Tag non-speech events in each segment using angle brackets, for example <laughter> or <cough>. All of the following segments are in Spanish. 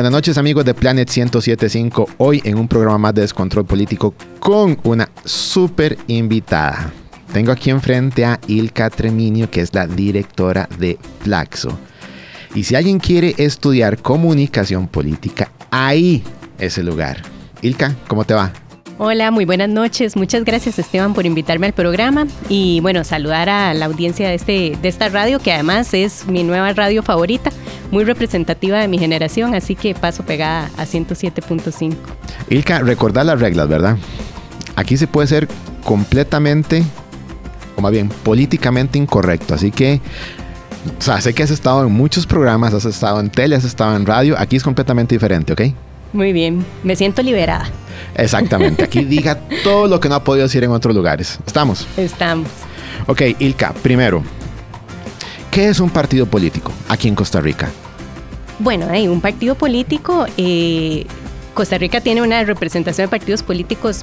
Buenas noches amigos de Planet 1075, hoy en un programa más de Descontrol Político con una súper invitada. Tengo aquí enfrente a Ilka Treminio, que es la directora de Flaxo. Y si alguien quiere estudiar comunicación política, ahí es el lugar. Ilka, ¿cómo te va? Hola, muy buenas noches. Muchas gracias Esteban por invitarme al programa y bueno, saludar a la audiencia de, este, de esta radio que además es mi nueva radio favorita, muy representativa de mi generación, así que paso pegada a 107.5. Ilka, recordar las reglas, ¿verdad? Aquí se puede ser completamente, o más bien políticamente incorrecto, así que o sea, sé que has estado en muchos programas, has estado en tele, has estado en radio. Aquí es completamente diferente, ¿ok? Muy bien, me siento liberada. Exactamente. Aquí <laughs> diga todo lo que no ha podido decir en otros lugares. ¿Estamos? Estamos. Ok, Ilka, primero, ¿qué es un partido político aquí en Costa Rica? Bueno, hay un partido político. Eh, Costa Rica tiene una representación de partidos políticos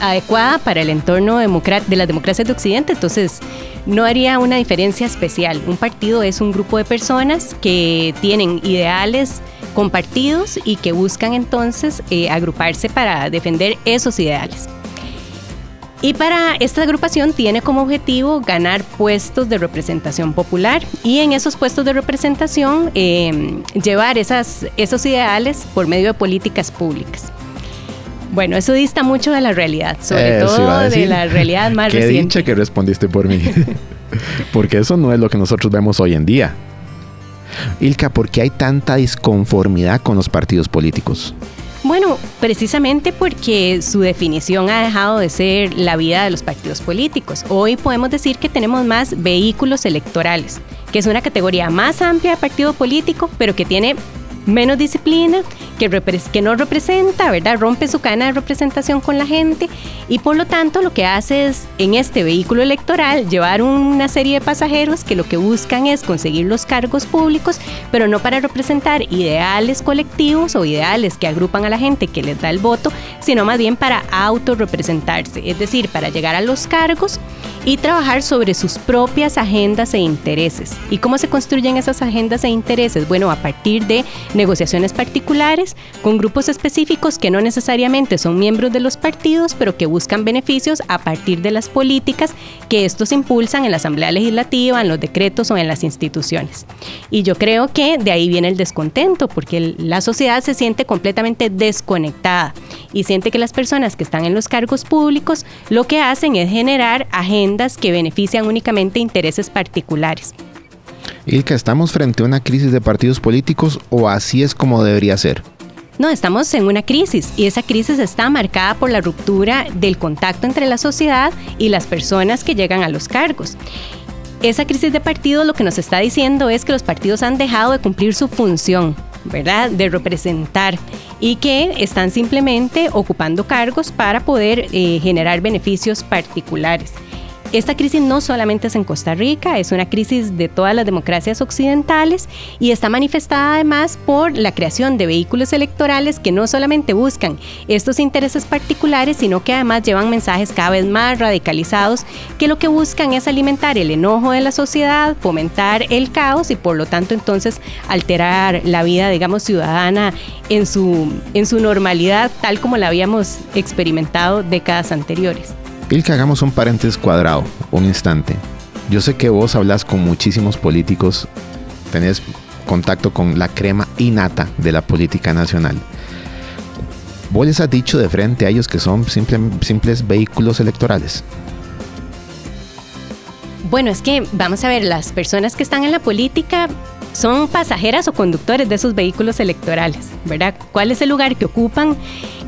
adecuada para el entorno de las democracias de Occidente, entonces no haría una diferencia especial. Un partido es un grupo de personas que tienen ideales compartidos y que buscan entonces eh, agruparse para defender esos ideales. Y para esta agrupación tiene como objetivo ganar puestos de representación popular y en esos puestos de representación em, llevar esos ideales por medio de políticas públicas. Bueno, eso dista mucho de la realidad, sobre todo de la realidad más <laughs> Qué reciente. Dicha que respondiste por mí, <laughs> porque eso no es lo que nosotros vemos hoy en día. Ilka, ¿por qué hay tanta disconformidad con los partidos políticos? Bueno, precisamente porque su definición ha dejado de ser la vida de los partidos políticos. Hoy podemos decir que tenemos más vehículos electorales, que es una categoría más amplia de partido político, pero que tiene menos disciplina, que, no representa, ¿verdad? Rompe su cadena de representación con la gente y por lo tanto lo que hace es en este vehículo electoral llevar una serie de pasajeros que lo que buscan es conseguir los cargos públicos, pero no para representar ideales colectivos o ideales que agrupan a la gente que les da el voto, sino más bien para autorrepresentarse, es decir, para llegar a los cargos y trabajar sobre sus propias agendas e intereses. ¿Y cómo se construyen esas agendas e intereses? Bueno, a partir de negociaciones particulares con grupos específicos que no necesariamente son miembros de los partidos, pero que buscan beneficios a partir de las políticas que estos impulsan en la Asamblea Legislativa, en los decretos o en las instituciones. Y yo creo que de ahí viene el descontento, porque la sociedad se siente completamente desconectada y siente que las personas que están en los cargos públicos lo que hacen es generar agendas que benefician únicamente intereses particulares. Ilka, ¿estamos frente a una crisis de partidos políticos o así es como debería ser? No, estamos en una crisis y esa crisis está marcada por la ruptura del contacto entre la sociedad y las personas que llegan a los cargos. Esa crisis de partidos lo que nos está diciendo es que los partidos han dejado de cumplir su función, ¿verdad? De representar y que están simplemente ocupando cargos para poder eh, generar beneficios particulares. Esta crisis no solamente es en Costa Rica, es una crisis de todas las democracias occidentales y está manifestada además por la creación de vehículos electorales que no solamente buscan estos intereses particulares, sino que además llevan mensajes cada vez más radicalizados que lo que buscan es alimentar el enojo de la sociedad, fomentar el caos y por lo tanto entonces alterar la vida, digamos, ciudadana en su, en su normalidad tal como la habíamos experimentado décadas anteriores. Ilka, hagamos un paréntesis cuadrado, un instante. Yo sé que vos hablas con muchísimos políticos, tenés contacto con la crema innata de la política nacional. ¿Vos les has dicho de frente a ellos que son simple, simples vehículos electorales? Bueno, es que vamos a ver, las personas que están en la política son pasajeras o conductores de esos vehículos electorales, ¿verdad? ¿Cuál es el lugar que ocupan?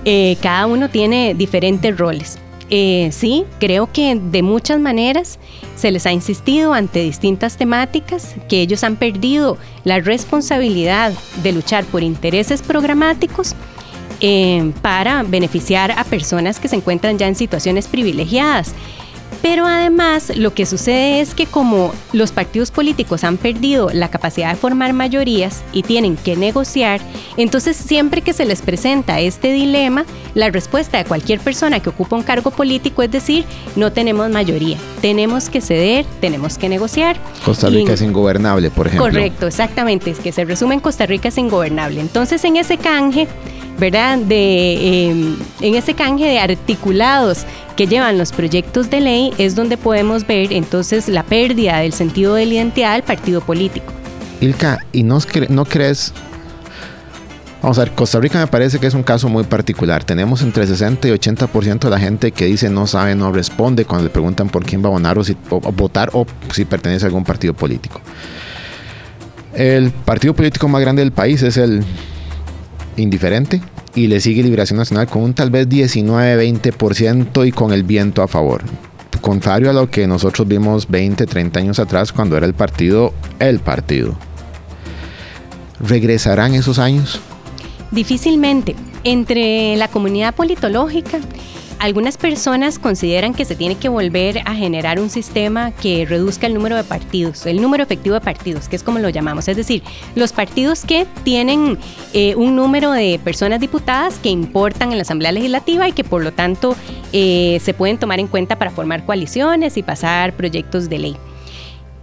Eh, cada uno tiene diferentes roles. Eh, sí, creo que de muchas maneras se les ha insistido ante distintas temáticas que ellos han perdido la responsabilidad de luchar por intereses programáticos eh, para beneficiar a personas que se encuentran ya en situaciones privilegiadas. Pero además lo que sucede es que como los partidos políticos han perdido la capacidad de formar mayorías y tienen que negociar, entonces siempre que se les presenta este dilema, la respuesta de cualquier persona que ocupa un cargo político es decir, no tenemos mayoría, tenemos que ceder, tenemos que negociar. Costa Rica es ingobernable, por ejemplo. Correcto, exactamente, es que se resume en Costa Rica es ingobernable. Entonces en ese canje ¿verdad? De, em, en ese canje de articulados que llevan los proyectos de ley es donde podemos ver entonces la pérdida del sentido de la identidad del partido político. Ilka, ¿y no, no crees Vamos a ver, Costa Rica me parece que es un caso muy particular. Tenemos entre 60 y 80% de la gente que dice no sabe, no responde cuando le preguntan por quién va a votar o, si, votar o si pertenece a algún partido político. El partido político más grande del país es el indiferente y le sigue Liberación Nacional con un tal vez 19-20% y con el viento a favor. Contrario a lo que nosotros vimos 20, 30 años atrás cuando era el partido, el partido. ¿Regresarán esos años? Difícilmente. Entre la comunidad politológica algunas personas consideran que se tiene que volver a generar un sistema que reduzca el número de partidos, el número efectivo de partidos, que es como lo llamamos. Es decir, los partidos que tienen eh, un número de personas diputadas que importan en la Asamblea Legislativa y que por lo tanto eh, se pueden tomar en cuenta para formar coaliciones y pasar proyectos de ley.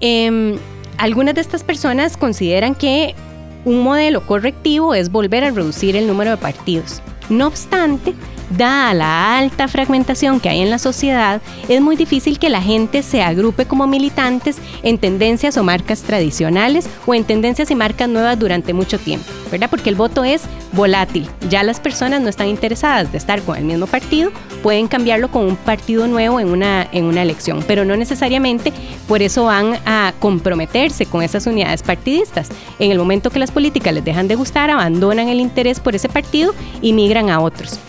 Em, algunas de estas personas consideran que un modelo correctivo es volver a reducir el número de partidos. No obstante, Dada la alta fragmentación que hay en la sociedad, es muy difícil que la gente se agrupe como militantes en tendencias o marcas tradicionales o en tendencias y marcas nuevas durante mucho tiempo, ¿verdad? Porque el voto es volátil. Ya las personas no están interesadas de estar con el mismo partido, pueden cambiarlo con un partido nuevo en una, en una elección, pero no necesariamente por eso van a comprometerse con esas unidades partidistas. En el momento que las políticas les dejan de gustar, abandonan el interés por ese partido y migran a otros.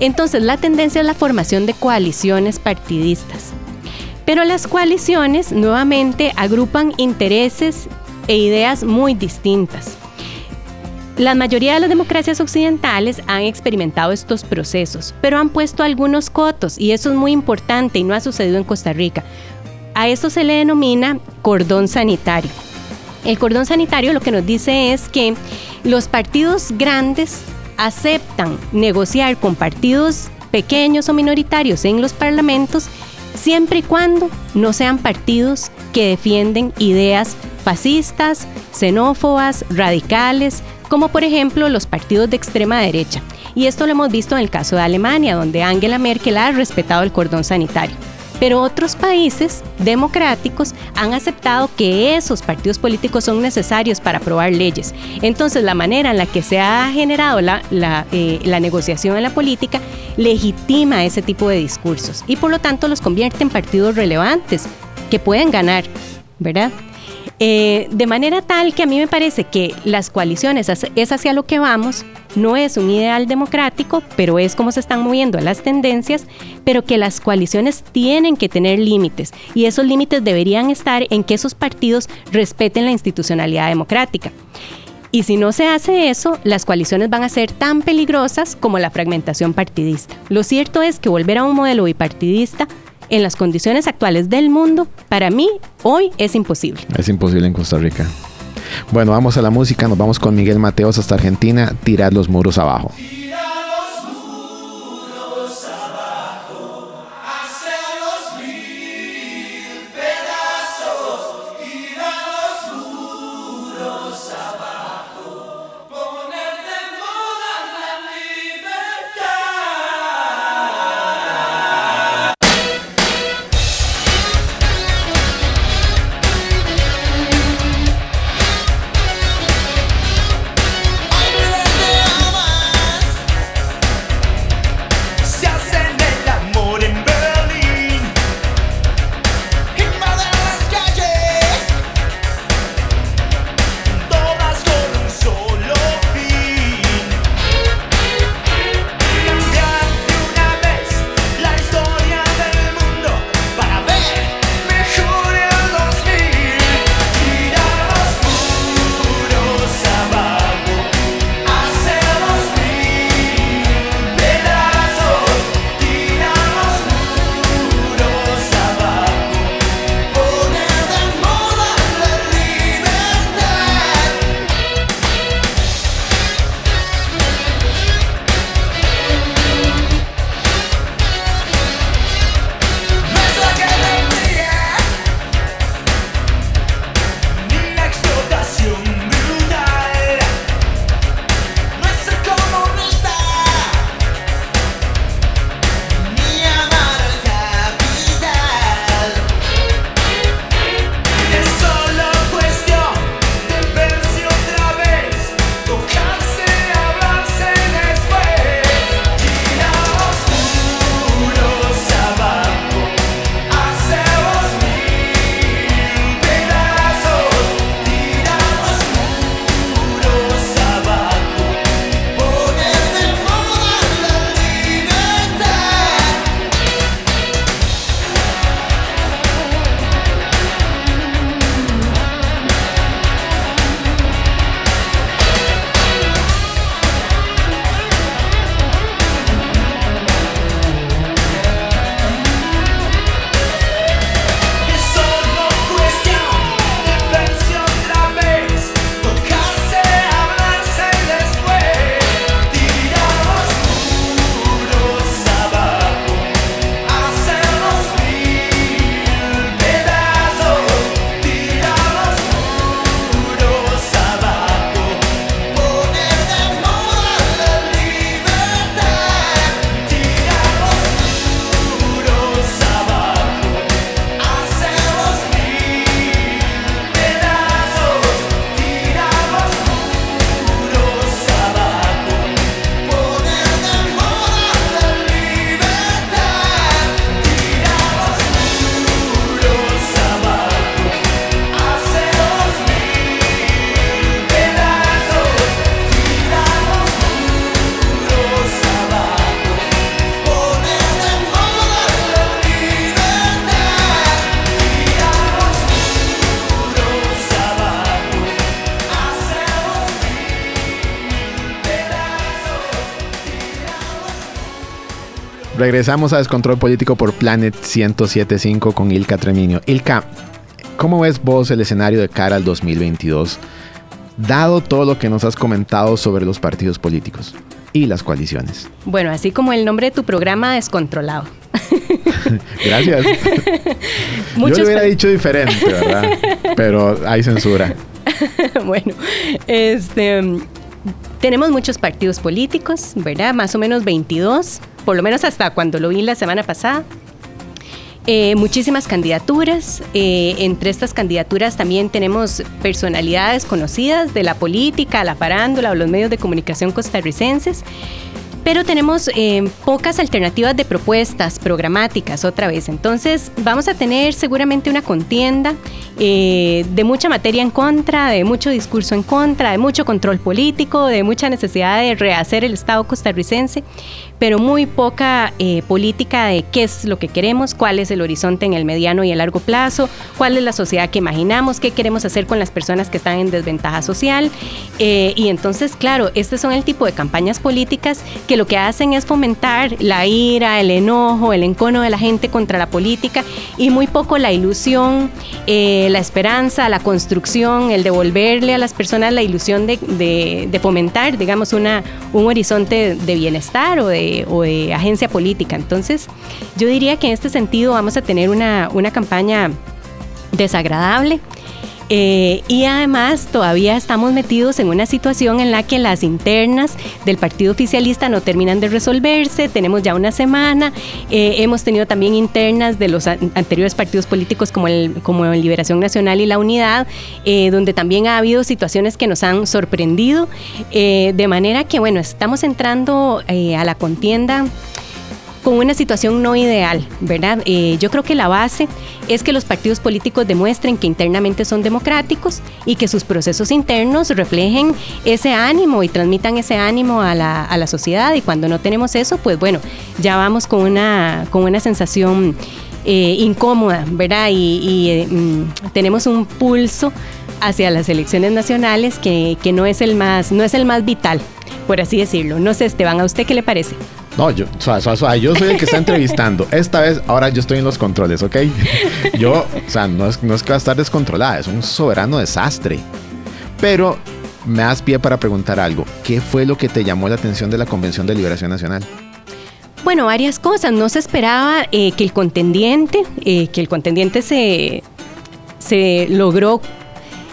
Entonces la tendencia es la formación de coaliciones partidistas. Pero las coaliciones nuevamente agrupan intereses e ideas muy distintas. La mayoría de las democracias occidentales han experimentado estos procesos, pero han puesto algunos cotos y eso es muy importante y no ha sucedido en Costa Rica. A esto se le denomina cordón sanitario. El cordón sanitario lo que nos dice es que los partidos grandes aceptan negociar con partidos pequeños o minoritarios en los parlamentos siempre y cuando no sean partidos que defienden ideas fascistas, xenófobas, radicales, como por ejemplo los partidos de extrema derecha. Y esto lo hemos visto en el caso de Alemania, donde Angela Merkel ha respetado el cordón sanitario. Pero otros países democráticos han aceptado que esos partidos políticos son necesarios para aprobar leyes. Entonces, la manera en la que se ha generado la, eh, negociación en la política legitima ese tipo de discursos y por lo tanto los convierte en partidos relevantes que pueden ganar, ¿verdad? Eh, de manera tal que a mí me parece que las coaliciones es hacia lo que vamos, no es un ideal democrático, pero es como se están moviendo las tendencias, pero que las coaliciones tienen que tener límites y esos límites deberían estar en que esos partidos respeten la institucionalidad democrática. Y si no se hace eso, las coaliciones van a ser tan peligrosas como la fragmentación partidista. Lo cierto es que volver a un modelo bipartidista en las condiciones actuales del mundo, para mí hoy es imposible. Es imposible en Costa Rica. Bueno, vamos a la música, nos vamos con Miguel Mateos hasta Argentina, tirar los muros abajo. Regresamos a Descontrol Político por Planet 1075 con Ilka Treminio. Ilka, ¿cómo ves vos el escenario de cara al 2022? Dado todo lo que nos has comentado sobre los partidos políticos y las coaliciones. Bueno, así como el nombre de tu programa, Descontrolado. <laughs> Gracias. <laughs> Yo lo hubiera dicho diferente, ¿verdad? <laughs> Pero hay censura. bueno, este, tenemos muchos partidos políticos, ¿verdad? Más o menos 22, por lo menos hasta cuando lo vi la semana pasada. Eh, muchísimas candidaturas. Eh, entre estas candidaturas también tenemos personalidades conocidas de la política, la farándula o los medios de comunicación costarricenses pero tenemos eh, pocas alternativas de propuestas programáticas otra vez. Entonces vamos a tener seguramente una contienda de mucha materia en contra, de mucho discurso en contra, de mucho control político, de mucha necesidad de rehacer el Estado costarricense, pero muy poca eh, política de qué es lo que queremos, cuál es el horizonte en el mediano y el largo plazo, cuál es la sociedad que imaginamos, qué queremos hacer con las personas que están en desventaja social. y entonces, claro, estos son el tipo de campañas políticas que lo que hacen es fomentar la ira, el enojo, el encono de la gente contra la política y muy poco la ilusión, eh, la esperanza, la construcción, el devolverle a las personas la ilusión de, fomentar, digamos, una, un horizonte de bienestar o de, o de, agencia política. Entonces, yo diría que en este sentido vamos a tener una, una campaña desagradable. Eh, y además todavía estamos metidos en una situación en la que las internas del partido oficialista no terminan de resolverse, tenemos ya una semana, eh, hemos tenido también internas de los anteriores partidos políticos como el, como Liberación Nacional y la Unidad, eh, donde también ha habido situaciones que nos han sorprendido, de manera que bueno, estamos entrando a la contienda con una situación no ideal, ¿verdad? Eh, yo creo que la base es que los partidos políticos demuestren que internamente son democráticos y que sus procesos internos reflejen ese ánimo y transmitan ese ánimo a la, a la sociedad y cuando no tenemos eso, pues bueno, ya vamos con una, con una sensación eh, incómoda, ¿verdad? Y, eh, mm, tenemos un pulso hacia las elecciones nacionales que, que no, es el más, no es el más vital, por así decirlo. No sé, Esteban, ¿a usted qué le parece? No, yo, yo soy el que está entrevistando. Esta vez, ahora yo estoy en los controles, ¿ok? Yo, o sea, no es, no es que va a estar descontrolada, es un soberano desastre. Pero me das pie para preguntar algo. ¿Qué fue lo que te llamó la atención de la Convención de Liberación Nacional? Bueno, varias cosas. No se esperaba eh, que el contendiente, eh, que el contendiente se, se logró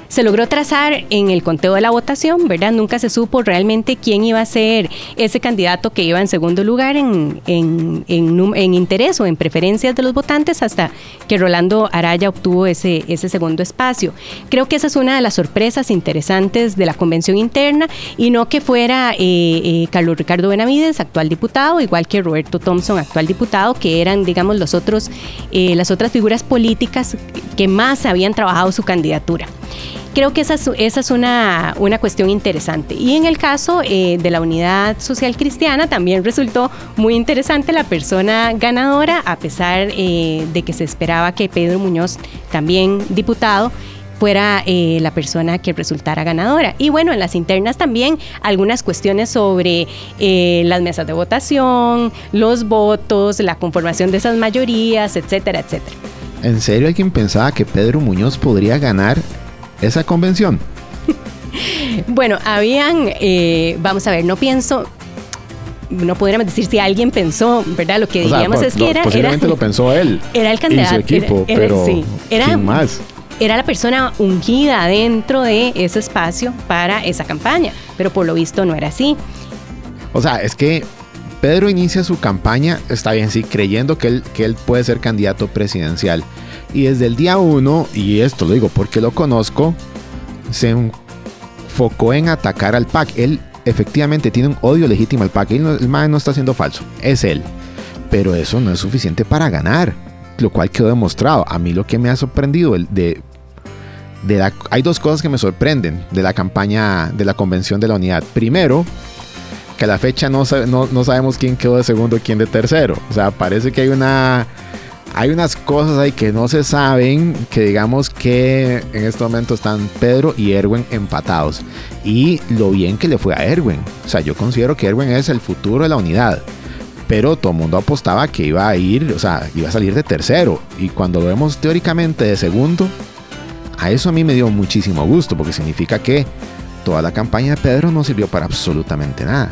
se logró trazar en el conteo de la votación, ¿verdad? Nunca se supo realmente quién iba a ser ese candidato que iba en segundo lugar en, en, en, interés o en preferencias de los votantes hasta que Rolando Araya obtuvo ese, ese segundo espacio. Creo que esa es una de las sorpresas interesantes de la convención interna y no que fuera eh, eh, Carlos Ricardo Benavides, actual diputado, igual que Roberto Thompson, actual diputado, que eran, digamos, los otros, eh, las otras figuras políticas que más habían trabajado su candidatura. Creo que esa es, una, una, cuestión interesante. Y en el caso eh, de la Unidad Social Cristiana también resultó muy interesante la persona ganadora, a pesar eh, de que se esperaba que Pedro Muñoz, también diputado, fuera eh, la persona que resultara ganadora. Y bueno, en las internas también algunas cuestiones sobre las mesas de votación, los votos, la conformación de esas mayorías, etcétera, etcétera. ¿En serio alguien pensaba que Pedro Muñoz podría ganar esa convención? <laughs> bueno, habían, eh, vamos a ver, no pienso, no podríamos decir si alguien pensó, ¿verdad? Lo que diríamos es que era. Posiblemente lo pensó él. <laughs> Era el candidato. Y su equipo, pero. ¿quién más? Era la persona ungida dentro de ese espacio para esa campaña, pero por lo visto no era así. O sea, es que Pedro inicia su campaña, está bien, sí, creyendo que él, que él puede ser candidato presidencial. Y desde el día uno, y esto lo digo porque lo conozco, se enfocó en atacar al PAC. Él efectivamente tiene un odio legítimo al PAC. el MAE no está siendo falso, es él. Pero eso no es suficiente para ganar, lo cual quedó demostrado. A mí lo que me ha sorprendido de, de hay dos cosas que me sorprenden de la campaña de la convención de la unidad. Primero, que a la fecha no, no, no sabemos quién quedó de segundo y quién de tercero. O sea, parece que hay una hay unas cosas ahí que no se saben, que digamos que en este momento están Pedro y Erwin empatados. Y lo bien que le fue a Erwin. O sea, yo considero que Erwin es el futuro de la unidad. pero todo el mundo apostaba que iba a ir, o sea, iba a salir de tercero. Y cuando lo vemos teóricamente de segundo, a eso a mí me dio muchísimo gusto, porque significa que toda la campaña de Pedro no sirvió para absolutamente nada.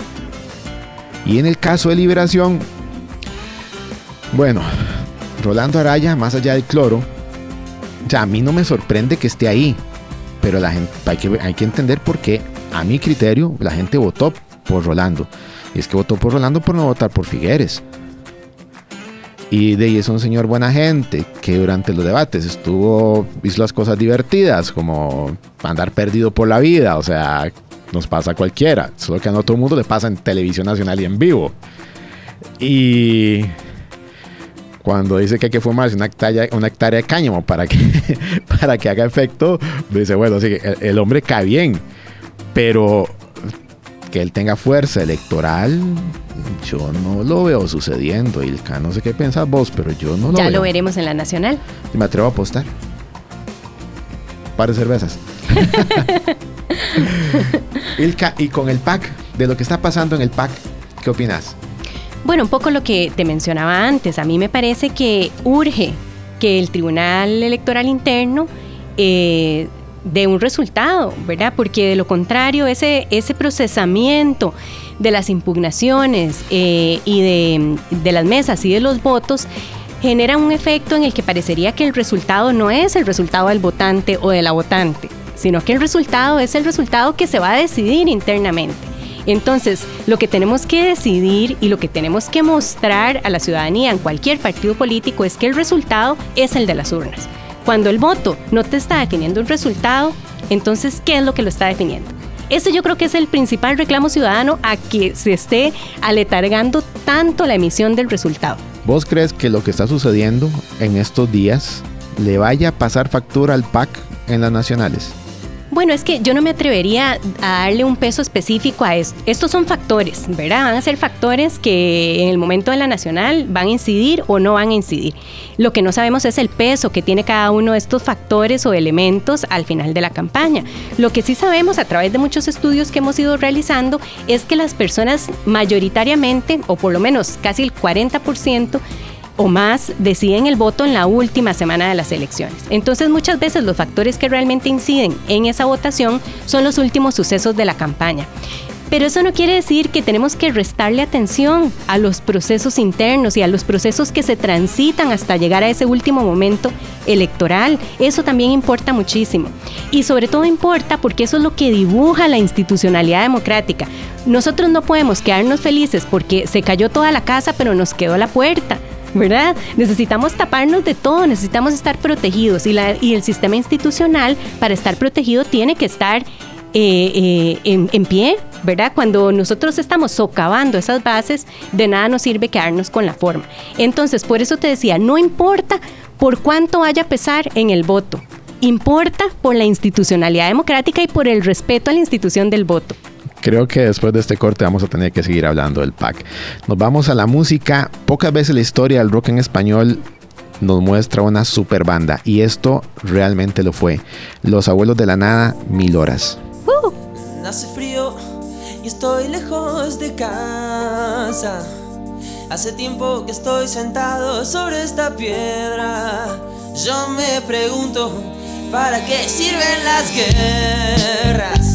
Y en el caso de Liberación, bueno, Rolando Araya, más allá del cloro, ya a mí no me sorprende que esté ahí, pero la gente, hay, que, hay que entender por qué, a mi criterio, la gente votó por Rolando. Y es que votó por Rolando por no votar por Figueres. Y de ahí es un señor buena gente que durante los debates estuvo, hizo las cosas divertidas, como andar perdido por la vida, o sea, nos pasa a cualquiera, solo que a no todo el mundo le pasa en televisión nacional y en vivo. Y cuando dice que hay que fumarse una hectárea, una hectárea de cáñamo para que, <laughs> para que haga efecto, dice, bueno, sí, el, el hombre cae bien, pero que él tenga fuerza electoral, yo no lo veo sucediendo. Ilka, no sé qué pensás vos, pero yo no lo ya veo. lo veremos en la nacional. Y me atrevo a apostar. Par de cervezas. <laughs> <laughs> Ilka, y con el PAC, de lo que está pasando en el PAC, ¿qué opinas? Bueno, un poco lo que te mencionaba antes. A mí me parece que urge que el Tribunal Electoral Interno eh, dé un resultado, ¿verdad? Porque de lo contrario, ese, ese procesamiento de las impugnaciones eh, y de, de las mesas y de los votos genera un efecto en el que parecería que el resultado no es el resultado del votante o de la votante, sino que el resultado es el resultado que se va a decidir internamente. Entonces, lo que tenemos que decidir y lo que tenemos que mostrar a la ciudadanía en cualquier partido político es que el resultado es el de las urnas. Cuando el voto no te está definiendo un resultado, entonces, ¿qué es lo que lo está definiendo? Ese yo creo que es el principal reclamo ciudadano a que se esté aletargando tanto la emisión del resultado. ¿Vos crees que lo que está sucediendo en estos días le vaya a pasar factura al PAC en las nacionales? Bueno, es que yo no me atrevería a darle un peso específico a esto. Estos son factores, ¿verdad? Van a ser factores que en el momento de la nacional van a incidir o no van a incidir. Lo que no sabemos es el peso que tiene cada uno de estos factores o elementos al final de la campaña. Lo que sí sabemos a través de muchos estudios que hemos ido realizando es que las personas mayoritariamente, o por lo menos casi el 40%, o más deciden el voto en la última semana de las elecciones. Entonces muchas veces los factores que realmente inciden en esa votación son los últimos sucesos de la campaña. Pero eso no quiere decir que tenemos que restarle atención a los procesos internos y a los procesos que se transitan hasta llegar a ese último momento electoral. Eso también importa muchísimo. Y sobre todo importa porque eso es lo que dibuja la institucionalidad democrática. Nosotros no podemos quedarnos felices porque se cayó toda la casa pero nos quedó la puerta. ¿Verdad? Necesitamos taparnos de todo, necesitamos estar protegidos y, la, y el sistema institucional para estar protegido tiene que estar eh, eh, en, en, pie, ¿verdad? Cuando nosotros estamos socavando esas bases, de nada nos sirve quedarnos con la forma. Entonces, por eso te decía, no importa por cuánto vaya a pesar en el voto, importa por la institucionalidad democrática y por el respeto a la institución del voto. Creo que después de este corte vamos a tener que seguir hablando del PAC. Nos vamos a la música. Pocas veces la historia del rock en español nos muestra una super banda y esto realmente lo fue. Los abuelos de la nada, mil horas. Uh. Hace frío y estoy lejos de casa. Hace tiempo que estoy sentado sobre esta piedra. Yo me pregunto, ¿para qué sirven las guerras?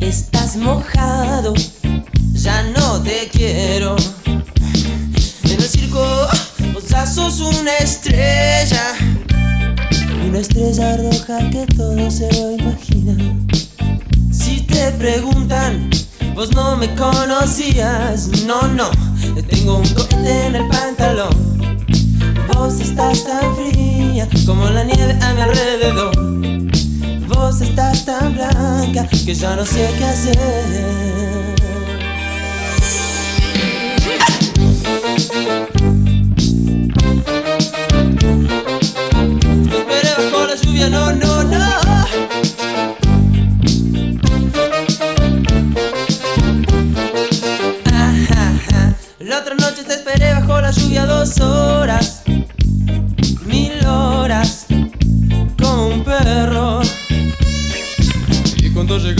estás mojado, ya no te quiero. En el circo, vos ya sos una estrella, una estrella roja que todo se lo imagina. Si te preguntan, vos no me conocías, no, no, tengo un cohete en el pantalón. Vos estás tan fría como la nieve a mi alrededor voz está tan blanca que ya no sé qué hacer. Espera con la lluvia, no, no, no.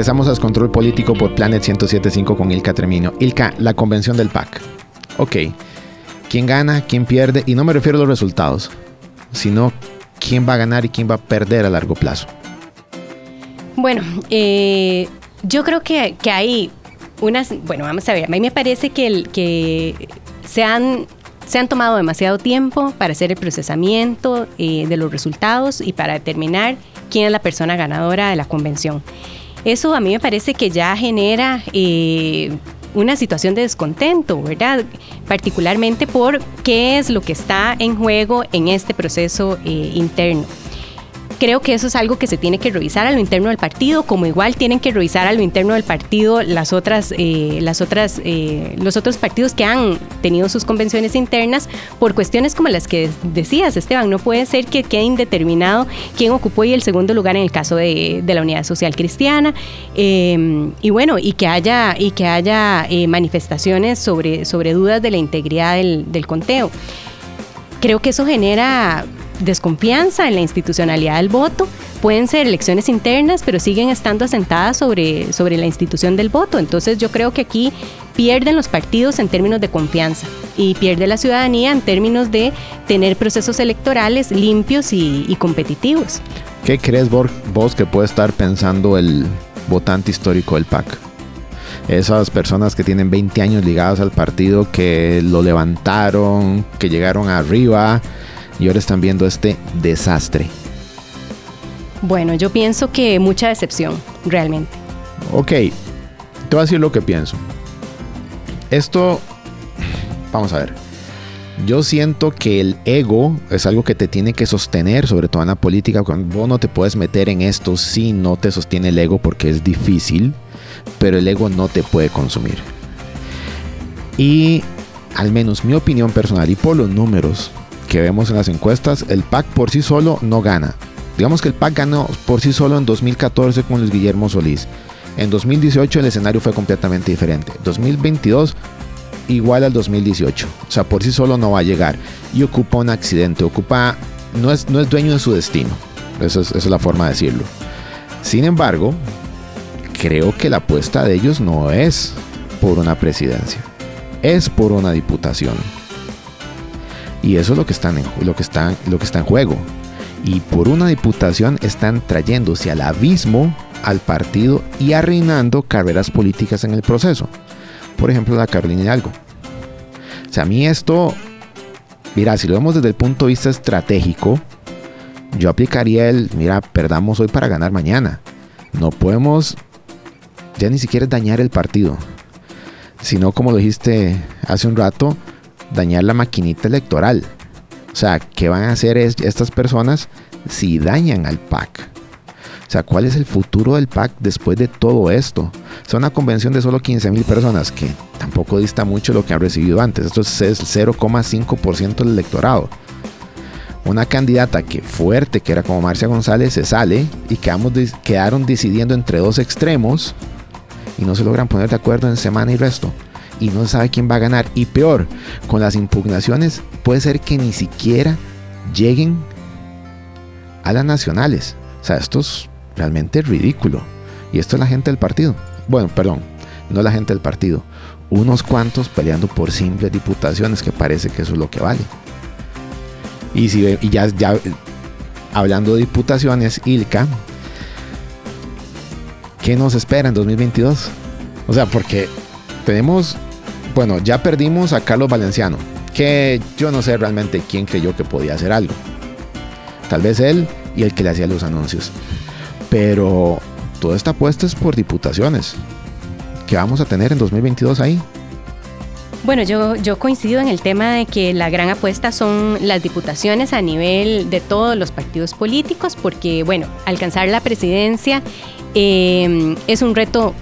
Regresamos a Control Político por Planet 1075 con Ilka Tremino. Ilka, la convención del PAC. Ok, ¿quién gana, quién pierde? Y no me refiero a los resultados, sino quién va a ganar y quién va a perder a largo plazo. Bueno, eh, yo creo que, que, hay unas, bueno, vamos a ver, a mí me parece que, que se, han, se han tomado demasiado tiempo para hacer el procesamiento eh, de los resultados y para determinar quién es la persona ganadora de la convención. Eso a mí me parece que ya genera... Eh, una situación de descontento, ¿verdad? Particularmente por qué es lo que está en juego en este proceso eh, interno creo que eso es algo que se tiene que revisar a lo interno del partido, como igual tienen que revisar a lo interno del partido las otras, eh, las otras, eh, los otros partidos que han tenido sus convenciones internas por cuestiones como las que decías, Esteban. No puede ser que quede indeterminado quién ocupó y el segundo lugar en el caso de, la Unidad Social Cristiana. Em, y bueno, y que haya, y que haya eh, manifestaciones sobre, sobre dudas de la integridad del, del conteo. Creo que eso genera desconfianza en la institucionalidad del voto. Pueden ser elecciones internas, pero siguen estando asentadas sobre, sobre la institución del voto. Entonces yo creo que aquí pierden los partidos en términos de confianza y pierde la ciudadanía en términos de tener procesos electorales limpios y, competitivos. ¿Qué crees vos que puede estar pensando el votante histórico del PAC? Esas personas que tienen 20 años ligadas al partido, que lo levantaron, que llegaron arriba, y ahora están viendo este desastre? Bueno, yo pienso que mucha decepción, realmente. Ok, te voy a decir lo que pienso. Esto, vamos a ver. Yo siento que el ego es algo que te tiene que sostener, sobre todo en la política. Cuando vos no te puedes meter en esto si no te sostiene el ego porque es difícil, pero el ego no te puede consumir. Y al menos mi opinión personal y por los números, que vemos en las encuestas, el PAC por sí solo no gana. Digamos que el PAC ganó por sí solo en 2014 con Luis Guillermo Solís. En 2018 el escenario fue completamente diferente. 2022 igual al 2018. O sea, por sí solo no va a llegar. Y ocupa un accidente. Ocupa. No es, no es dueño de su destino. Esa es, esa es la forma de decirlo. Sin embargo, creo que la apuesta de ellos no es por una presidencia. Es por una diputación. Y eso es lo que, están en, lo, que está, lo que está en juego. Y por una diputación están trayéndose al abismo al partido y arruinando carreras políticas en el proceso. Por ejemplo, la Carolina Hidalgo. O sea, a mí esto, mira, si lo vemos desde el punto de vista estratégico, yo aplicaría el, mira, perdamos hoy para ganar mañana. No podemos ya ni siquiera dañar el partido, sino como lo dijiste hace un rato, dañar la maquinita electoral. O sea, ¿qué van a hacer estas personas si dañan al PAC? O sea, ¿cuál es el futuro del PAC después de todo esto? Es una convención de solo 15 mil personas, que tampoco dista mucho lo que han recibido antes. Esto es el 0,5% del electorado. Una candidata que fuerte, que era como Marcia González, se sale y quedamos, quedaron decidiendo entre dos extremos y no se logran poner de acuerdo en semana y resto y no sabe quién va a ganar. Y peor, con las impugnaciones puede ser que ni siquiera lleguen a las nacionales. O sea, esto es realmente ridículo. Y esto es la gente del partido. Bueno, perdón, no la gente del partido. Unos cuantos peleando por simples diputaciones que parece que eso es lo que vale. Y, si, y ya, ya hablando de diputaciones, Ilka, ¿qué nos espera en 2022? O sea, porque tenemos bueno, ya perdimos a Carlos Valenciano, que yo no sé realmente quién creyó que podía hacer algo. Tal vez él y el que le hacía los anuncios. Pero toda esta apuesta es por diputaciones. que vamos a tener en 2022 ahí? Bueno, yo, yo coincido en el tema de que la gran apuesta son las diputaciones a nivel de todos los partidos políticos, porque, bueno, alcanzar la presidencia eh, es un reto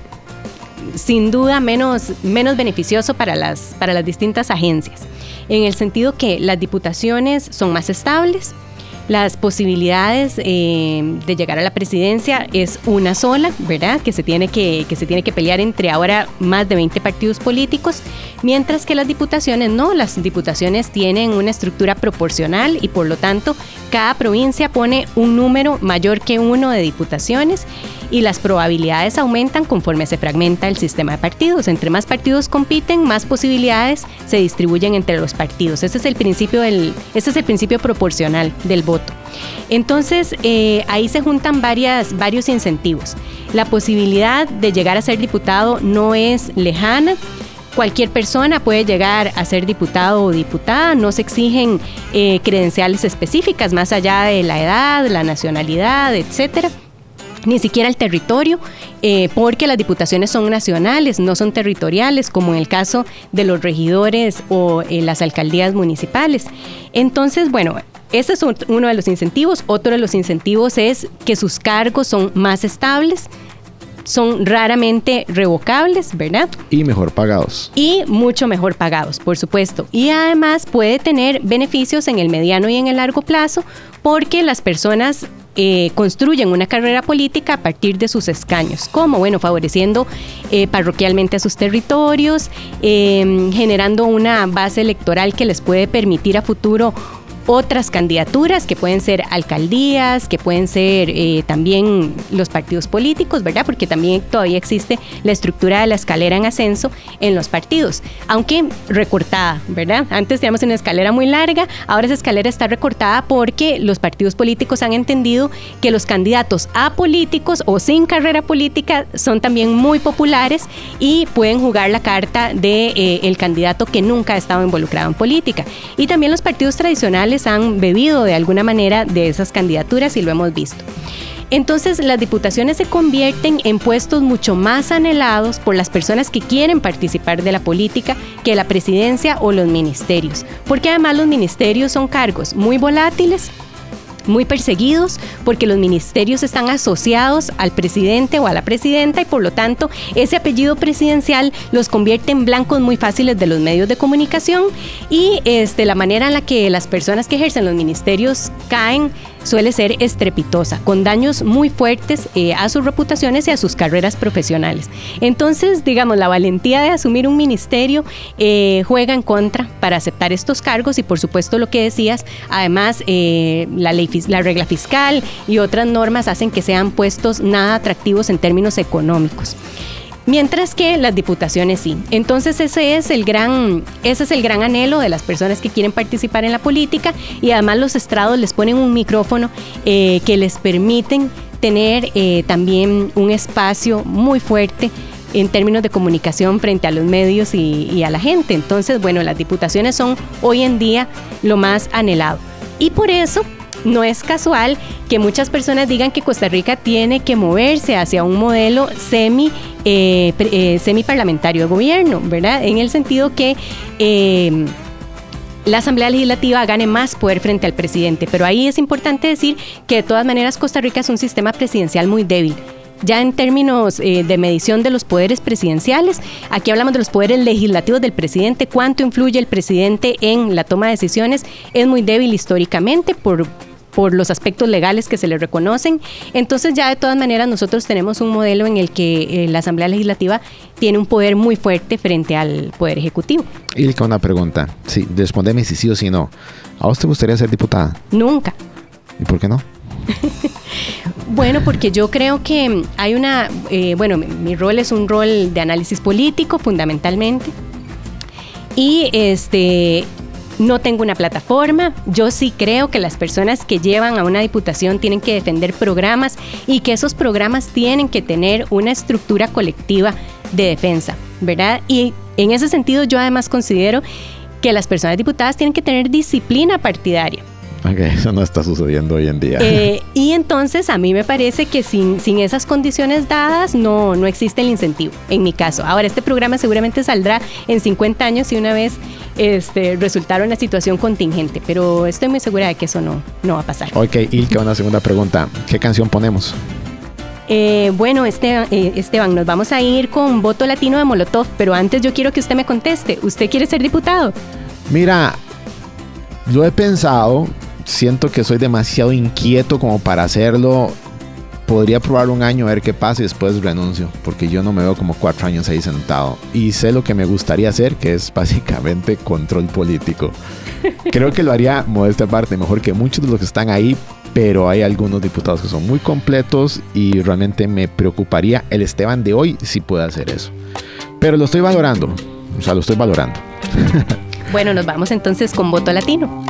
sin duda menos, menos beneficioso para las, para las distintas agencias, en el sentido que las diputaciones son más estables, las posibilidades eh, de llegar a la presidencia es una sola, ¿verdad? Que se, tiene que, que se tiene que pelear entre ahora más de 20 partidos políticos, mientras que las diputaciones no, las diputaciones tienen una estructura proporcional y por lo tanto cada provincia pone un número mayor que uno de diputaciones y las probabilidades aumentan conforme se fragmenta el sistema de partidos. Entre más partidos compiten, más posibilidades se distribuyen entre los partidos. Ese es el principio, del, ese es el principio proporcional del voto. Entonces, eh, ahí se juntan varias, varios incentivos. La posibilidad de llegar a ser diputado no es lejana. Cualquier persona puede llegar a ser diputado o diputada, no se exigen eh, credenciales específicas más allá de la edad, la nacionalidad, etcétera ni siquiera el territorio, eh, porque las diputaciones son nacionales, no son territoriales, como en el caso de los regidores o eh, las alcaldías municipales. Entonces, bueno, ese es uno de los incentivos. Otro de los incentivos es que sus cargos son más estables, son raramente revocables, ¿verdad? Y mejor pagados. Y mucho mejor pagados, por supuesto. Y además puede tener beneficios en el mediano y en el largo plazo porque las personas eh, construyen una carrera política a partir de sus escaños, como bueno, favoreciendo eh, parroquialmente a sus territorios, eh, generando una base electoral que les puede permitir a futuro otras candidaturas que pueden ser alcaldías, que pueden ser eh, también los partidos políticos, ¿verdad? Porque también todavía existe la estructura de la escalera en ascenso en los partidos, aunque recortada, ¿verdad? Antes teníamos una escalera muy larga, ahora esa escalera está recortada porque los partidos políticos han entendido que los candidatos a políticos o sin carrera política son también muy populares y pueden jugar la carta de eh, candidato que nunca ha estado involucrado en política. Y también los partidos tradicionales han bebido de alguna manera de esas candidaturas y lo hemos visto. Entonces las diputaciones se convierten en puestos mucho más anhelados por las personas que quieren participar de la política que la presidencia o los ministerios, porque además los ministerios son cargos muy volátiles, muy perseguidos porque los ministerios están asociados al presidente o a la presidenta y por lo tanto ese apellido presidencial los convierte en blancos muy fáciles de los medios de comunicación y este, la manera en la que las personas que ejercen los ministerios caen suele ser estrepitosa, con daños muy fuertes eh, a sus reputaciones y a sus carreras profesionales. Entonces, digamos, la valentía de asumir un ministerio eh, juega en contra para aceptar estos cargos y por supuesto lo que decías, además eh, la, ley, la regla fiscal y otras normas hacen que sean puestos nada atractivos en términos económicos mientras que las diputaciones sí. Entonces ese es el gran, ese es el gran anhelo de las personas que quieren participar en la política y además los estrados les ponen un micrófono eh, que les permiten tener eh, también un espacio muy fuerte en términos de comunicación frente a los medios y, y a la gente. Entonces, bueno, las diputaciones son hoy en día lo más anhelado. Y por eso no es casual que muchas personas digan que Costa Rica tiene que moverse hacia un modelo semi, eh, eh, semi parlamentario de gobierno, ¿verdad? En el sentido que eh, la Asamblea Legislativa gane más poder frente al presidente. Pero ahí es importante decir que de todas maneras Costa Rica es un sistema presidencial muy débil. Ya en términos de medición de los poderes presidenciales, aquí hablamos de los poderes legislativos del presidente, cuánto influye el presidente en la toma de decisiones, es muy débil históricamente por, por los aspectos legales que se le reconocen. Entonces ya de todas maneras nosotros tenemos un modelo en el que eh, la Asamblea Legislativa tiene un poder muy fuerte frente al Poder Ejecutivo. Ilka, una pregunta. Sí, respondeme si sí o si no. ¿A vos te gustaría ser diputada? Nunca. ¿Y por qué no? <laughs> bueno, porque yo creo que hay una, eh, bueno, mi rol es un rol de análisis político fundamentalmente. Y este, no tengo una plataforma. Yo sí creo que las personas que llevan a una diputación tienen que defender programas y que esos programas tienen que tener una estructura colectiva de defensa, ¿verdad? Y en ese sentido yo además considero que las personas diputadas tienen que tener disciplina partidaria. Ok, <laughs> eso no está sucediendo hoy en día. Eh, y entonces a mí me parece que sin, sin esas condiciones dadas no, no existe el incentivo, en mi caso. Ahora, este programa seguramente saldrá en 50 años y una vez este, resultara una situación contingente, pero estoy muy segura de que eso no, no va a pasar. Ok, Ilka, una segunda pregunta. ¿Qué canción ponemos? Eh, bueno, Esteban, eh, Esteban, nos vamos a ir con voto latino de Molotov, pero antes yo quiero que usted me conteste. ¿Usted quiere ser diputado? Mira, lo he pensado, siento que soy demasiado inquieto como para hacerlo. Podría probar un año a ver qué pasa y después renuncio, porque yo no me veo como cuatro años ahí sentado. Y sé lo que me gustaría hacer, que es básicamente <laughs> control político. Creo que lo haría, modesta parte, mejor que muchos de los que están ahí, pero hay algunos diputados que son muy completos y realmente me preocuparía el Esteban de hoy si puede hacer eso. Pero lo estoy valorando, o sea, lo estoy valorando. <laughs> Bueno, nos vamos entonces con voto latino.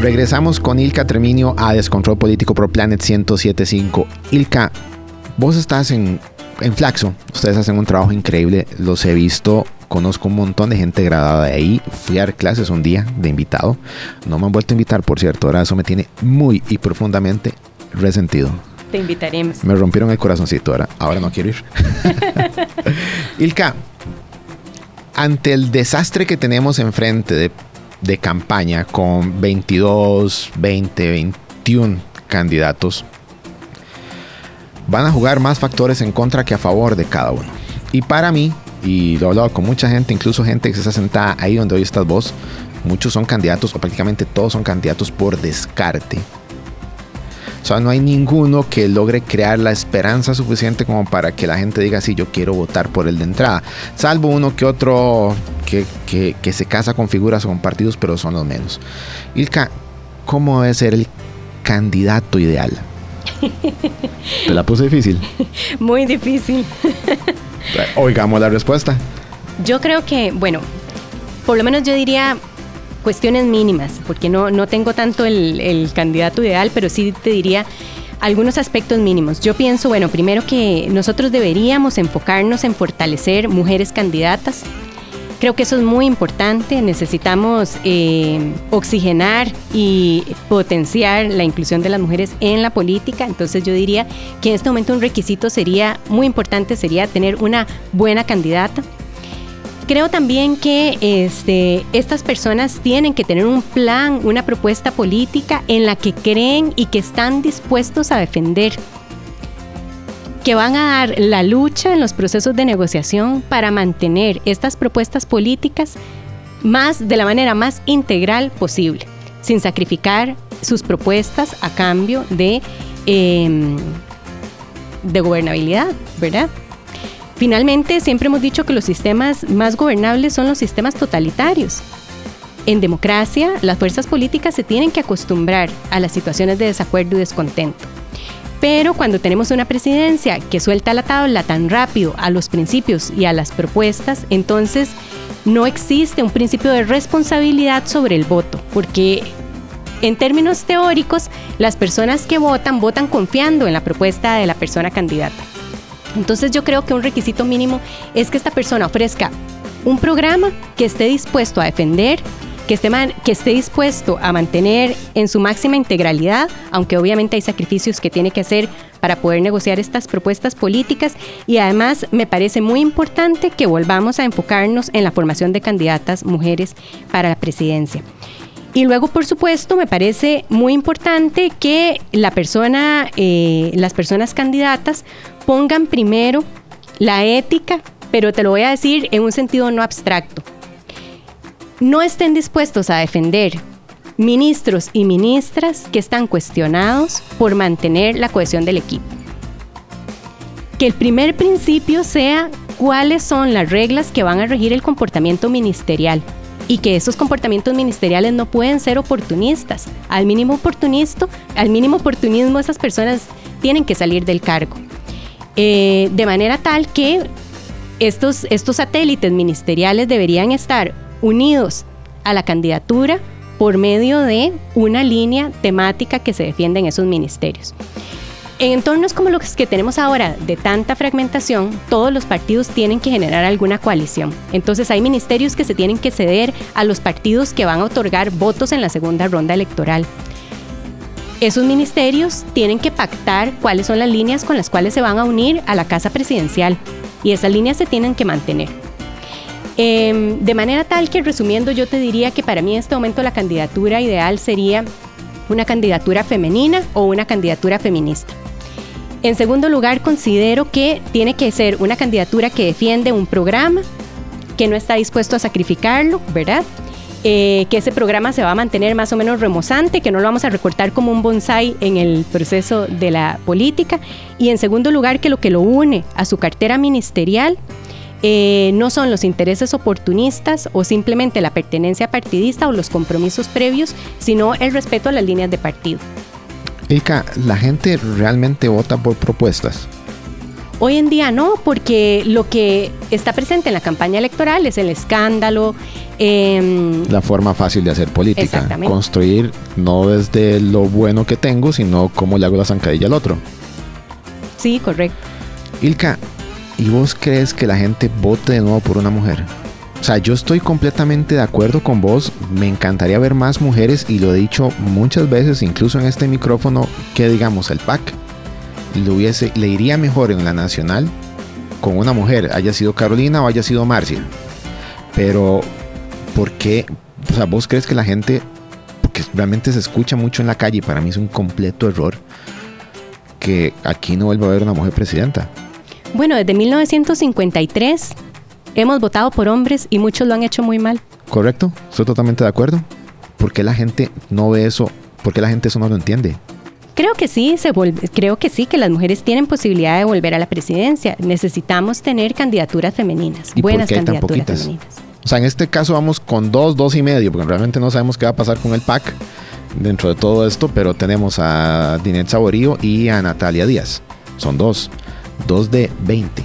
Regresamos con Ilka Treminio a Descontrol Político Pro Planet 1075. Ilka, vos estás en, en Flaxo. Ustedes hacen un trabajo increíble. Los he visto. Conozco un montón de gente graduada de ahí. Fui a dar clases un día de invitado. No me han vuelto a invitar, por cierto. Ahora eso me tiene muy y profundamente resentido. Te invitaremos. Me rompieron el corazoncito ahora. Ahora no quiero ir. <laughs> Ilka, ante el desastre que tenemos enfrente de, de campaña con 22, 20, 21 candidatos, van a jugar más factores en contra que a favor de cada uno. Y para mí, y lo he hablado con mucha gente, incluso gente que se está sentada ahí donde hoy estás vos, muchos son candidatos, o prácticamente todos son candidatos por descarte. Sea, no hay ninguno que logre crear la esperanza suficiente como para que la gente diga, sí, yo quiero votar por el de entrada. Salvo uno que otro que, que- que se casa con figuras o con partidos, pero son los menos. Ilka, ¿cómo debe ser el candidato ideal? <laughs> Te la puse difícil. Muy difícil. Oigamos la respuesta. Yo creo que, bueno, por lo menos yo diría cuestiones mínimas, porque no, no tengo tanto el, el candidato ideal, pero sí te diría algunos aspectos mínimos. Yo pienso, bueno, primero que nosotros deberíamos enfocarnos en fortalecer mujeres candidatas. Creo que eso es muy importante. Necesitamos eh, oxigenar y potenciar la inclusión de las mujeres en la política. Entonces yo diría que en este momento un requisito sería muy importante, sería tener una buena candidata creo también que este, estas personas tienen que tener un plan, una propuesta política en la que creen y que están dispuestos a defender que van a dar la lucha en los procesos de negociación para mantener estas propuestas políticas más de la manera más integral posible, sin sacrificar sus propuestas a cambio de, em, de gobernabilidad, ¿verdad? Finalmente, siempre hemos dicho que los sistemas más gobernables son los sistemas totalitarios. En democracia, las fuerzas políticas se tienen que acostumbrar a las situaciones de desacuerdo y descontento. Pero cuando tenemos una presidencia que suelta la tabla tan rápido a los principios y a las propuestas, entonces no existe un principio de responsabilidad sobre el voto, porque en términos teóricos, las personas que votan votan confiando en la propuesta de la persona candidata. Entonces yo creo que un requisito mínimo es que esta persona ofrezca un programa que esté dispuesto a defender, que esté, que esté dispuesto a mantener en su máxima integralidad, aunque obviamente hay sacrificios que tiene que hacer para poder negociar estas propuestas políticas y además me parece muy importante que volvamos a enfocarnos en la formación de candidatas mujeres para la presidencia. Y luego, por supuesto, me parece muy importante que la persona, eh, las personas candidatas pongan primero la ética, pero te lo voy a decir en un sentido no abstracto. No estén dispuestos a defender ministros y ministras que están cuestionados por mantener la cohesión del equipo. Que el primer principio sea cuáles son las reglas que van a regir el comportamiento ministerial y que esos comportamientos ministeriales no pueden ser oportunistas. Al mínimo al mínimo oportunismo esas personas tienen que salir del cargo. Eh, de manera tal que estos, estos satélites ministeriales deberían estar unidos a la candidatura por medio de una línea temática que se defienda en esos ministerios. En entornos como los que tenemos ahora de tanta fragmentación, todos los partidos tienen que generar alguna coalición. Entonces hay ministerios que se tienen que ceder a los partidos que van a otorgar votos en la segunda ronda electoral. Esos ministerios tienen que pactar cuáles son las líneas con las cuales se van a unir a la Casa Presidencial y esas líneas se tienen que mantener. Em, de manera tal que, resumiendo, yo te diría que para mí en este momento la candidatura ideal sería una candidatura femenina o una candidatura feminista. En segundo lugar, considero que tiene que ser una candidatura que defiende un programa, que no está dispuesto a sacrificarlo, ¿verdad? Eh, que ese programa se va a mantener más o menos remozante, que no lo vamos a recortar como un bonsai en el proceso de la política. Y en segundo lugar, que lo que lo une a su cartera ministerial eh, no son los intereses oportunistas o simplemente la pertenencia partidista o los compromisos previos, sino el respeto a las líneas de partido. Ilka, ¿la gente realmente vota por propuestas? Hoy en día no, porque lo que está presente en la campaña electoral es el escándalo. Em, la forma fácil de hacer política. Construir no desde lo bueno que tengo, sino cómo le hago la zancadilla al otro. Sí, correcto. Ilka, ¿y vos crees que la gente vote de nuevo por una mujer? O sea, yo estoy completamente de acuerdo con vos. Me encantaría ver más mujeres y lo he dicho muchas veces, incluso en este micrófono, que digamos el PAC le, hubiese, le iría mejor en la nacional con una mujer, haya sido Carolina o haya sido Marcia. Pero, ¿por qué? O sea, vos crees que la gente, porque realmente se escucha mucho en la calle y para mí es un completo error que aquí no vuelva a haber una mujer presidenta. Bueno, desde 1953 hemos votado por hombres y muchos lo han hecho muy mal. Correcto, estoy totalmente de acuerdo. ¿Por qué la gente no ve eso? ¿Por qué la gente eso no lo entiende? Creo que sí, se creo que sí, que las mujeres tienen posibilidad de volver a la presidencia. Necesitamos tener candidaturas femeninas, buenas candidaturas femeninas. O sea, en este caso vamos con dos, dos y medio, porque realmente no sabemos qué va a pasar con el PAC dentro de todo esto, pero tenemos a Dinet Saborío y a Natalia Díaz. Son dos, dos de 20,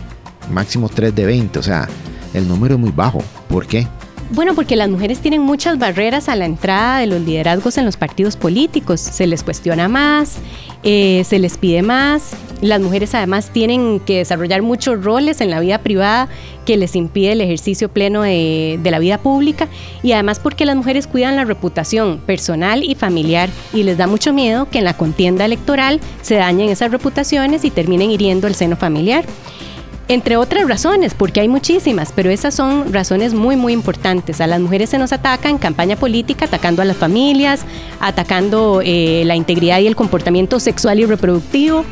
máximo tres de 20, o sea, el número es muy bajo. ¿Por qué? Bueno, porque las mujeres tienen muchas barreras a la entrada de los liderazgos en los partidos políticos. Se les cuestiona más, eh, se les pide más. Las mujeres además tienen que desarrollar muchos roles en la vida privada que les impide el ejercicio pleno de, de la vida pública y además porque las mujeres cuidan la reputación personal y familiar y les da mucho miedo que en la contienda electoral se dañen esas reputaciones y terminen hiriendo el seno familiar. Entre otras razones, porque hay muchísimas, pero esas son razones muy, muy importantes. A las mujeres se nos ataca en campaña política, atacando a las familias, atacando eh, la integridad y el comportamiento sexual y reproductivo.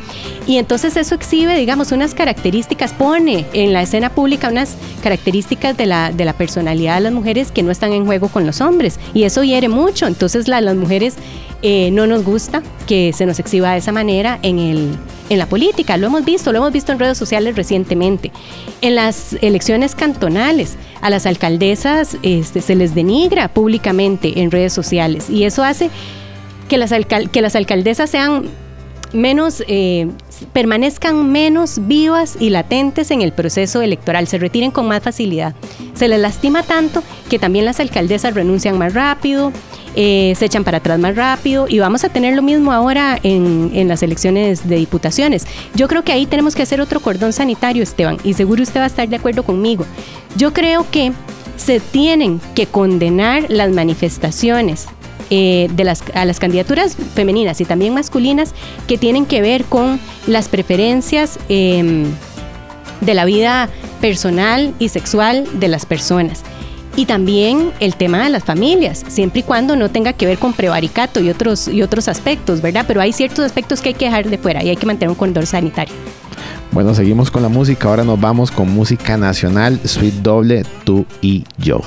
Y entonces eso exhibe, digamos, unas características, pone en la escena pública unas características de la, de la personalidad de las mujeres que no están en juego con los hombres. Y eso hiere mucho. Entonces la, las mujeres eh, no nos gusta que se nos exhiba de esa manera en, el, en la política. Lo hemos visto, lo hemos visto en redes sociales recientemente. En las elecciones cantonales, a las alcaldesas este, se les denigra públicamente en redes sociales y eso hace que las, que las alcaldesas sean menos, eh, permanezcan menos vivas y latentes en el proceso electoral, se retiren con más facilidad. Se les lastima tanto que también las alcaldesas renuncian más rápido, eh, se echan para atrás más rápido y vamos a tener lo mismo ahora en, en, las elecciones de diputaciones. Yo creo que ahí tenemos que hacer otro cordón sanitario, Esteban, y seguro usted va a estar de acuerdo conmigo. Yo creo que se tienen que condenar las manifestaciones eh, de las, a las candidaturas femeninas y también masculinas que tienen que ver con las preferencias eh, de la vida personal y sexual de las personas. Y también el tema de las familias, siempre y cuando no tenga que ver con prevaricato y otros, y otros aspectos, ¿verdad? Pero hay ciertos aspectos que hay que dejar de fuera y hay que mantener un corredor sanitario. Bueno, seguimos con la música. Ahora nos vamos con música nacional, Sweet Doble, tú y yo.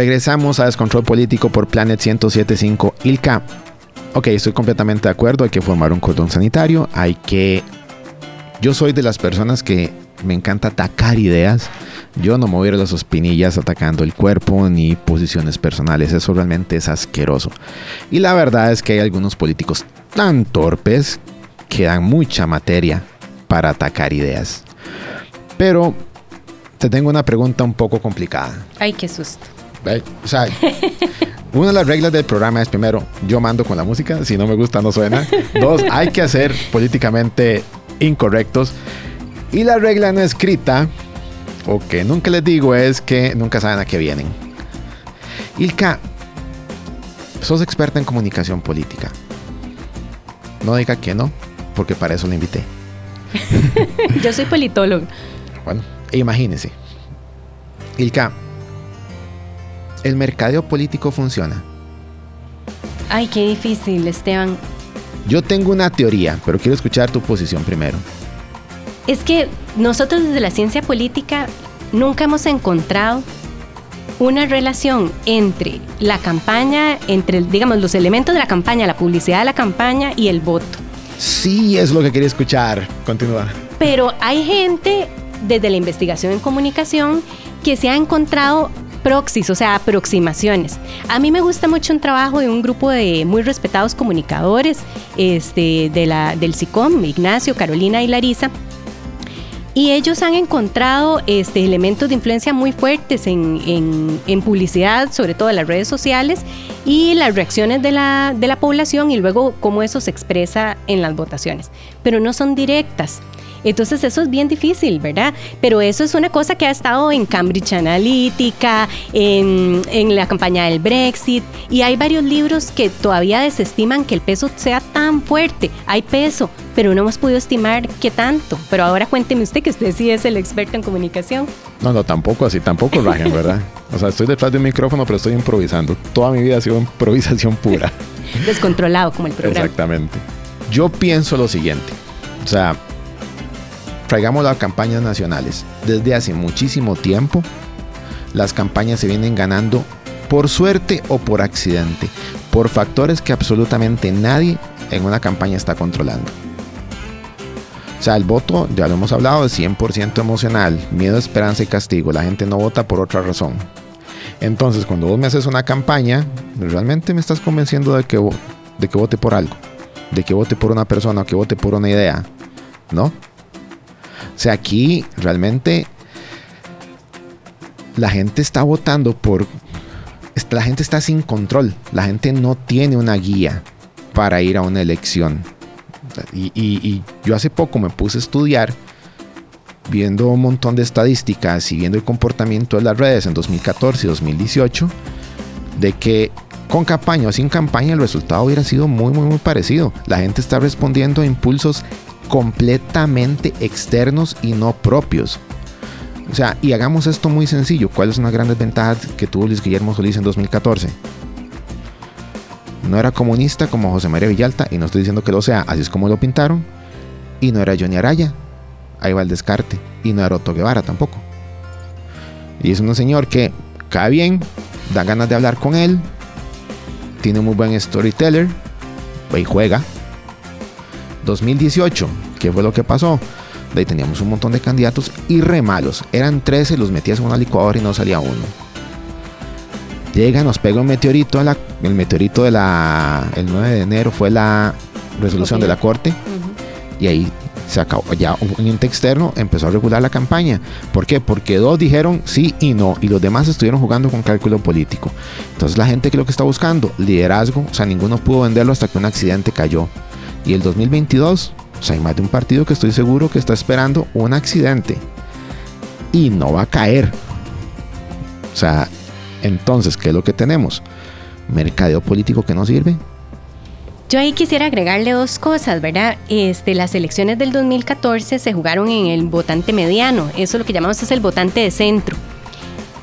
Regresamos a Descontrol Político por Planet 1075 Ilka. Ok, estoy completamente de acuerdo. Hay que formar un cordón sanitario. Hay que. Yo soy de las personas que me encanta atacar ideas. Yo no a las espinillas atacando el cuerpo ni posiciones personales. Eso realmente es asqueroso. Y la verdad es que hay algunos políticos tan torpes que dan mucha materia para atacar ideas. Pero te tengo una pregunta un poco complicada. Ay, qué susto. O sea, una de las reglas del programa es primero, yo mando con la música, si no me gusta no suena. Dos, hay que hacer políticamente incorrectos. Y la regla no escrita, o que nunca les digo, es que nunca saben a qué vienen. Ilka, sos experta en comunicación política. No diga que no, porque para eso la invité. <laughs> Yo soy politólogo. Bueno, imagínese. Ilka, ¿el mercadeo político funciona? Ay, qué difícil, Esteban. Yo tengo una teoría, pero quiero escuchar tu posición primero. Es que nosotros desde la ciencia política nunca hemos encontrado una relación entre la campaña, entre, digamos, los elementos de la campaña, la publicidad de la campaña y el voto. Sí, es lo que quería escuchar. Continúa. Pero hay gente desde la investigación en comunicación que se ha encontrado proxies, o sea, aproximaciones. A mí me gusta mucho un trabajo de un grupo de muy respetados comunicadores este, de la, del SICOM, Ignacio, Carolina y Larisa, y ellos han encontrado este, elementos de influencia muy fuertes en, en- publicidad, sobre todo en las redes sociales, y las reacciones de la, de la población y luego cómo eso se expresa en las votaciones. Pero no son directas. Entonces eso es bien difícil, ¿verdad? Pero eso es una cosa que ha estado en Cambridge Analytica, en, en la campaña del Brexit, y hay varios libros que todavía desestiman que el peso sea tan fuerte. Hay peso, pero no hemos podido estimar qué tanto. Pero ahora cuénteme usted que usted sí es el experto en comunicación. No, no, tampoco así, tampoco rajen, ¿verdad? O sea, estoy detrás de un micrófono, pero estoy improvisando. Toda mi vida ha sido improvisación pura. Descontrolado como el programa. Exactamente. Yo pienso lo siguiente. O sea, traigamos las campañas nacionales. Desde hace muchísimo tiempo, las campañas se vienen ganando por suerte o por accidente, por factores que absolutamente nadie en una campaña está controlando. O sea, el voto, ya lo hemos hablado, es 100% emocional, miedo, esperanza y castigo. La gente no vota por otra razón. Entonces, cuando vos me haces una campaña, realmente me estás convenciendo de que, de que vote por algo, de que vote por una persona o que vote por una idea, ¿no? O sea, aquí realmente la gente está votando por... La gente está sin control, la gente no tiene una guía para ir a una elección. Y yo hace poco me puse a estudiar viendo un montón de estadísticas y viendo el comportamiento de las redes en 2014 y 2018, de que con campaña o sin campaña el resultado hubiera sido muy, muy, muy parecido. La gente está respondiendo a impulsos completamente externos y no propios. O sea, y hagamos esto muy sencillo. ¿Cuáles son las grandes ventajas que tuvo Luis Guillermo Solís en 2014? No era comunista como José María Villalta, y no estoy diciendo que lo sea, así es como lo pintaron. Y no era Johnny Araya, ahí va el descarte. Y no era Otto Guevara tampoco. Y es un señor que cae bien, da ganas de hablar con él, tiene muy buen storyteller, y juega. 2018, ¿qué fue lo que pasó? De ahí teníamos un montón de candidatos y re malos. Eran 13, los metías en una licuadora y no salía uno. Llega, nos pega un meteorito, a la- el meteorito de la, el 9 de enero fue la resolución de la corte y ahí se acabó. Ya un ente externo empezó a regular la campaña. ¿Por qué? Porque dos dijeron sí y no y los demás estuvieron jugando con cálculo político. Entonces la gente que lo que está buscando, liderazgo, o sea, ninguno pudo venderlo hasta que un accidente cayó. Y el 2022, o sea, hay más de un partido que estoy seguro que está esperando un accidente y no va a caer. O sea, entonces, ¿qué es lo que tenemos? Mercadeo político que no sirve. Yo ahí quisiera agregarle dos cosas, ¿verdad? Este, las elecciones del 2014 se jugaron en el votante mediano, eso lo que llamamos es el votante de centro.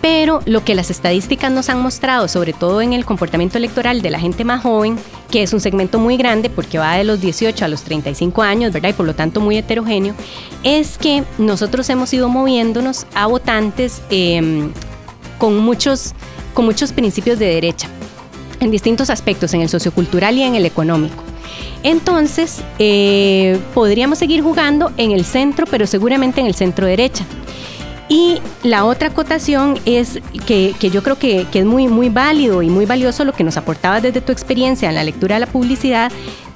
Pero lo que las estadísticas nos han mostrado, sobre todo en el comportamiento electoral de la gente más joven, que es un segmento muy grande porque va de los 18 a los 35 años, ¿verdad? Y por lo tanto muy heterogéneo, es que nosotros hemos ido moviéndonos a votantes em, con muchos con muchos principios de derecha en distintos aspectos, en el sociocultural y en el económico. Entonces, eh, podríamos seguir jugando en el centro, pero seguramente en el centro derecha. Y la otra acotación es que, yo creo que, es muy, muy válido y muy valioso lo que nos aportaba desde tu experiencia en la lectura de la publicidad,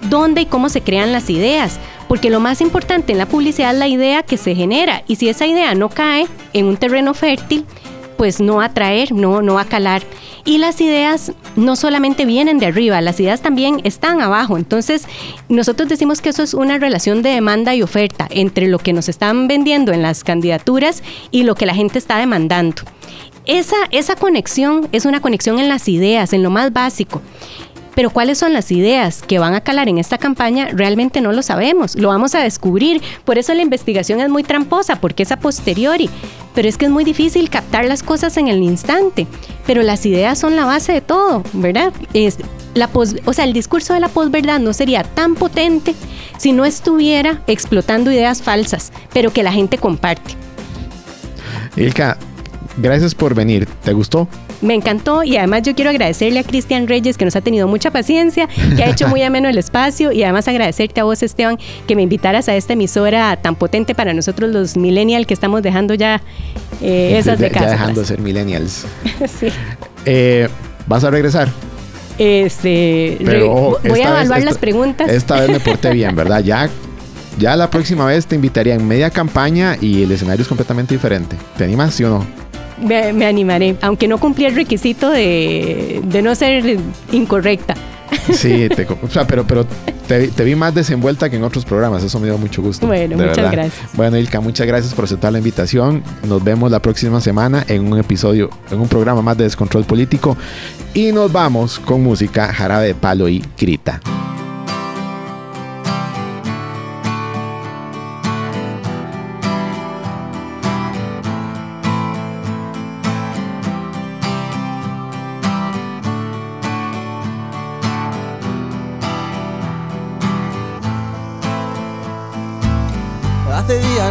dónde y cómo se crean las ideas. Porque lo más importante en la publicidad es la idea que se genera. Y si esa idea no cae en un terreno fértil, pues no va a atraer, no, no a calar. Y las ideas no solamente vienen de arriba, las ideas también están abajo. Entonces, nosotros decimos que eso es una relación de demanda y oferta entre lo que nos están vendiendo en las candidaturas y lo que la gente está demandando. Esa, esa conexión es una conexión en las ideas, en lo más básico. Pero cuáles son las ideas que van a calar en esta campaña realmente no lo sabemos, lo vamos a descubrir. Por eso la investigación es muy tramposa, porque es a posteriori. Pero es que es muy difícil captar las cosas en el instante. Pero las ideas son la base de todo, ¿verdad? Es la o sea, el discurso de la posverdad no sería tan potente si no estuviera explotando ideas falsas, pero que la gente comparte. Ilka, gracias por venir. ¿Te gustó? Me encantó y además yo quiero agradecerle a Cristian Reyes que nos ha tenido mucha paciencia, que ha hecho muy ameno el espacio y además agradecerte a vos Esteban que me invitaras a esta emisora tan potente para nosotros los millennials que estamos dejando ya eh, esas de casa. Ya dejando de ser millennials. <laughs> sí. Eh, ¿Vas a regresar? Este, Pero, voy a evaluar las preguntas. Esta vez me porté bien, ¿verdad? Ya ya la próxima vez te invitaría en media campaña y el escenario es completamente diferente. ¿Te animas, sí o no? Me, animaré, aunque no cumplí el requisito de, no ser incorrecta. Sí, pero, pero te, vi más desenvuelta que en otros programas, eso me dio mucho gusto. Bueno, muchas gracias. Bueno, Ilka, muchas gracias por aceptar la invitación. Nos vemos la próxima semana en un episodio, en un programa más de Descontrol Político. Y nos vamos con música, jarabe de palo y grita.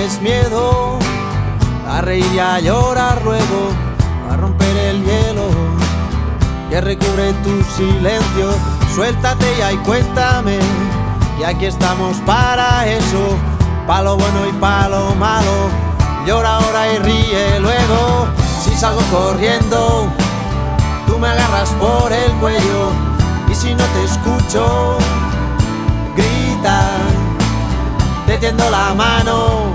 Tienes miedo a reír y a llorar luego, a romper el hielo que recubre tu silencio. Suéltate ya y cuéntame, y aquí estamos para eso, palo bueno y palo malo. Llora ahora y ríe luego, si salgo corriendo, tú me agarras por el cuello, y si no te escucho, grita te tiendo la mano,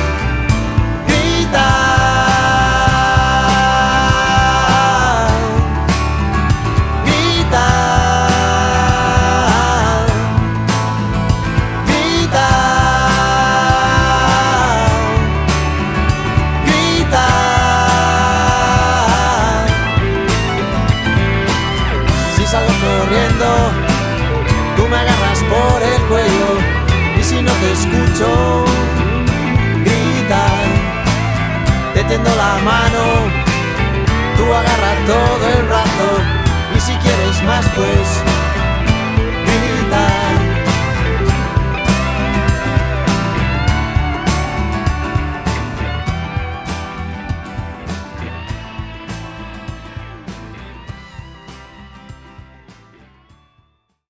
te escucho gritar, te tendo la mano, tú agarras todo el brazo y si quieres más pues